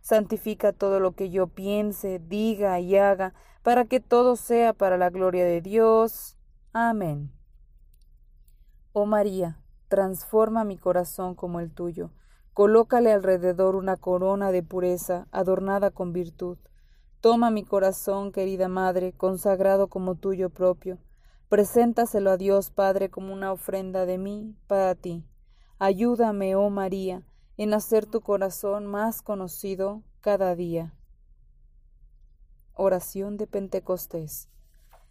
Santifica todo lo que yo piense, diga y haga, para que todo sea para la gloria de Dios. Amén. Oh María, transforma mi corazón como el tuyo, colócale alrededor una corona de pureza adornada con virtud. Toma mi corazón, querida Madre, consagrado como tuyo propio, preséntaselo a Dios Padre como una ofrenda de mí para ti. Ayúdame, oh María, en hacer tu corazón más conocido cada día. Oración de Pentecostés.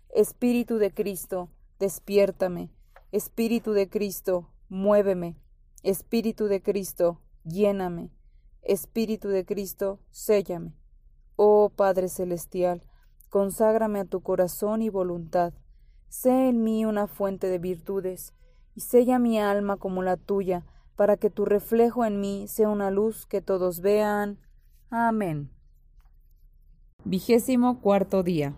Espíritu de Cristo, despiértame Espíritu de Cristo, muéveme. Espíritu de Cristo, lléname. Espíritu de Cristo, séllame. Oh Padre Celestial, conságrame a tu corazón y voluntad. Sé en mí una fuente de virtudes, y sella mi alma como la tuya, para que tu reflejo en mí sea una luz que todos vean. Amén. Vigésimo cuarto día.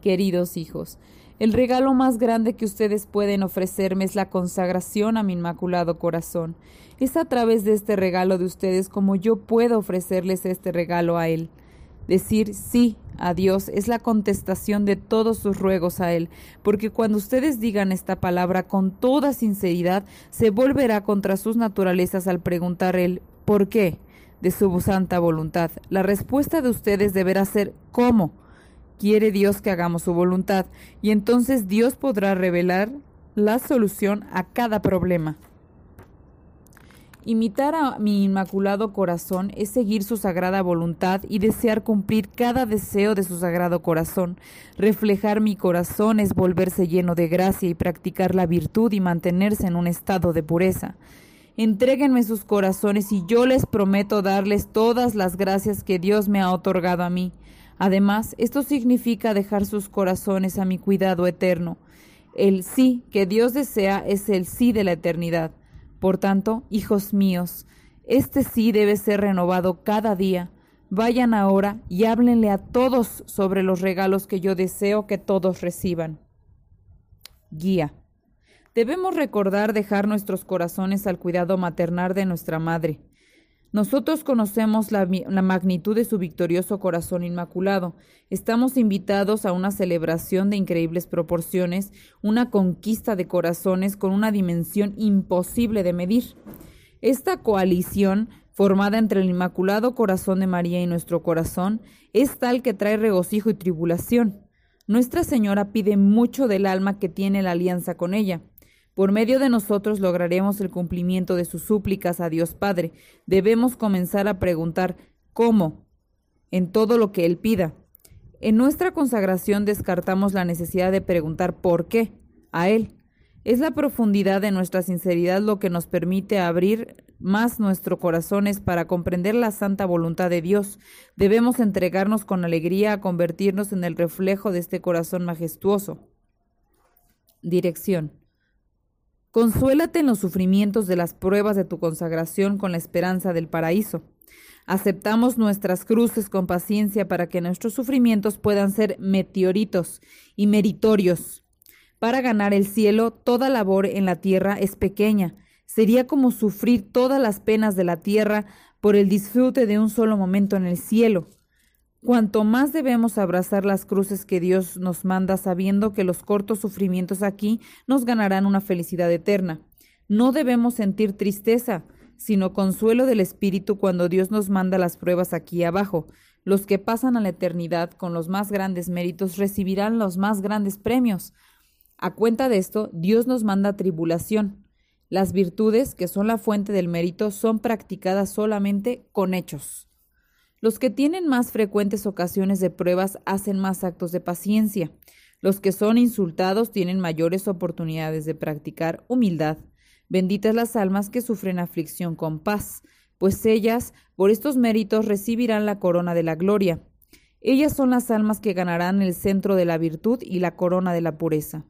Queridos hijos, el regalo más grande que ustedes pueden ofrecerme es la consagración a mi inmaculado corazón. Es a través de este regalo de ustedes como yo puedo ofrecerles este regalo a Él. Decir sí a Dios es la contestación de todos sus ruegos a Él, porque cuando ustedes digan esta palabra con toda sinceridad, se volverá contra sus naturalezas al preguntar Él ¿por qué? de su santa voluntad. La respuesta de ustedes deberá ser ¿cómo? quiere Dios que hagamos su voluntad y entonces Dios podrá revelar la solución a cada problema. Imitar a mi inmaculado corazón es seguir su sagrada voluntad y desear cumplir cada deseo de su sagrado corazón. Reflejar mi corazón es volverse lleno de gracia y practicar la virtud y mantenerse en un estado de pureza. Entréguenme sus corazones y yo les prometo darles todas las gracias que Dios me ha otorgado a mí. Además, esto significa dejar sus corazones a mi cuidado eterno. El sí que Dios desea es el sí de la eternidad. Por tanto, hijos míos, este sí debe ser renovado cada día. Vayan ahora y háblenle a todos sobre los regalos que yo deseo que todos reciban. Guía. Debemos recordar dejar nuestros corazones al cuidado maternal de nuestra madre. Nosotros conocemos la, magnitud de su victorioso corazón inmaculado. Estamos invitados a una celebración de increíbles proporciones, una conquista de corazones con una dimensión imposible de medir. Esta coalición, formada entre el Inmaculado Corazón de María y nuestro corazón, es tal que trae regocijo y tribulación. Nuestra Señora pide mucho del alma que tiene la alianza con ella. Por medio de nosotros lograremos el cumplimiento de sus súplicas a Dios Padre. Debemos comenzar a preguntar ¿cómo? en todo lo que Él pida. En nuestra consagración descartamos la necesidad de preguntar ¿por qué? a Él. Es la profundidad de nuestra sinceridad lo que nos permite abrir más nuestros corazones para comprender la santa voluntad de Dios. Debemos entregarnos con alegría a convertirnos en el reflejo de este corazón majestuoso. Dirección. Consuélate en los sufrimientos de las pruebas de tu consagración con la esperanza del paraíso. Aceptamos nuestras cruces con paciencia para que nuestros sufrimientos puedan ser meteoritos y meritorios. Para ganar el cielo, toda labor en la tierra es pequeña. Sería como sufrir todas las penas de la tierra por el disfrute de un solo momento en el cielo. Cuanto más debemos abrazar las cruces que Dios nos manda sabiendo que los cortos sufrimientos aquí nos ganarán una felicidad eterna. No debemos sentir tristeza, sino consuelo del Espíritu cuando Dios nos manda las pruebas aquí abajo. Los que pasan a la eternidad con los más grandes méritos recibirán los más grandes premios. A cuenta de esto, Dios nos manda tribulación. Las virtudes, que son la fuente del mérito, son practicadas solamente con hechos. Los que tienen más frecuentes ocasiones de pruebas hacen más actos de paciencia. Los que son insultados tienen mayores oportunidades de practicar humildad. Benditas las almas que sufren aflicción con paz, pues ellas, por estos méritos, recibirán la corona de la gloria. Ellas son las almas que ganarán el centro de la virtud y la corona de la pureza.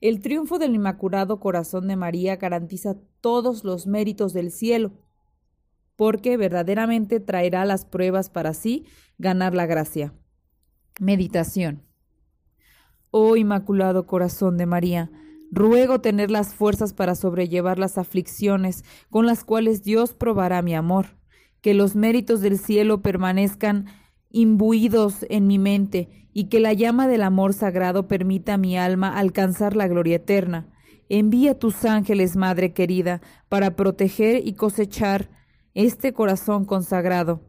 El triunfo del Inmaculado Corazón de María garantiza todos los méritos del cielo, porque verdaderamente traerá las pruebas para sí ganar la gracia. Meditación. Oh Inmaculado Corazón de María, ruego tener las fuerzas para sobrellevar las aflicciones con las cuales Dios probará mi amor, que los méritos del cielo permanezcan imbuidos en mi mente y que la llama del amor sagrado permita a mi alma alcanzar la gloria eterna. Envía tus ángeles, Madre querida, para proteger y cosechar este corazón consagrado.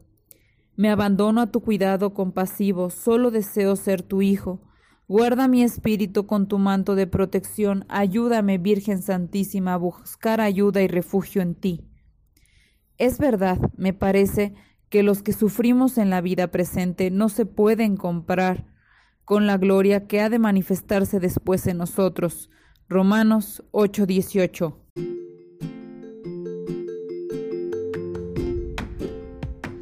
Me abandono a tu cuidado compasivo, solo deseo ser tu hijo. Guarda mi espíritu con tu manto de protección, ayúdame, Virgen Santísima, a buscar ayuda y refugio en ti. Es verdad, me parece, que los que sufrimos en la vida presente no se pueden comprar con la gloria que ha de manifestarse después en nosotros. Romanos 8:18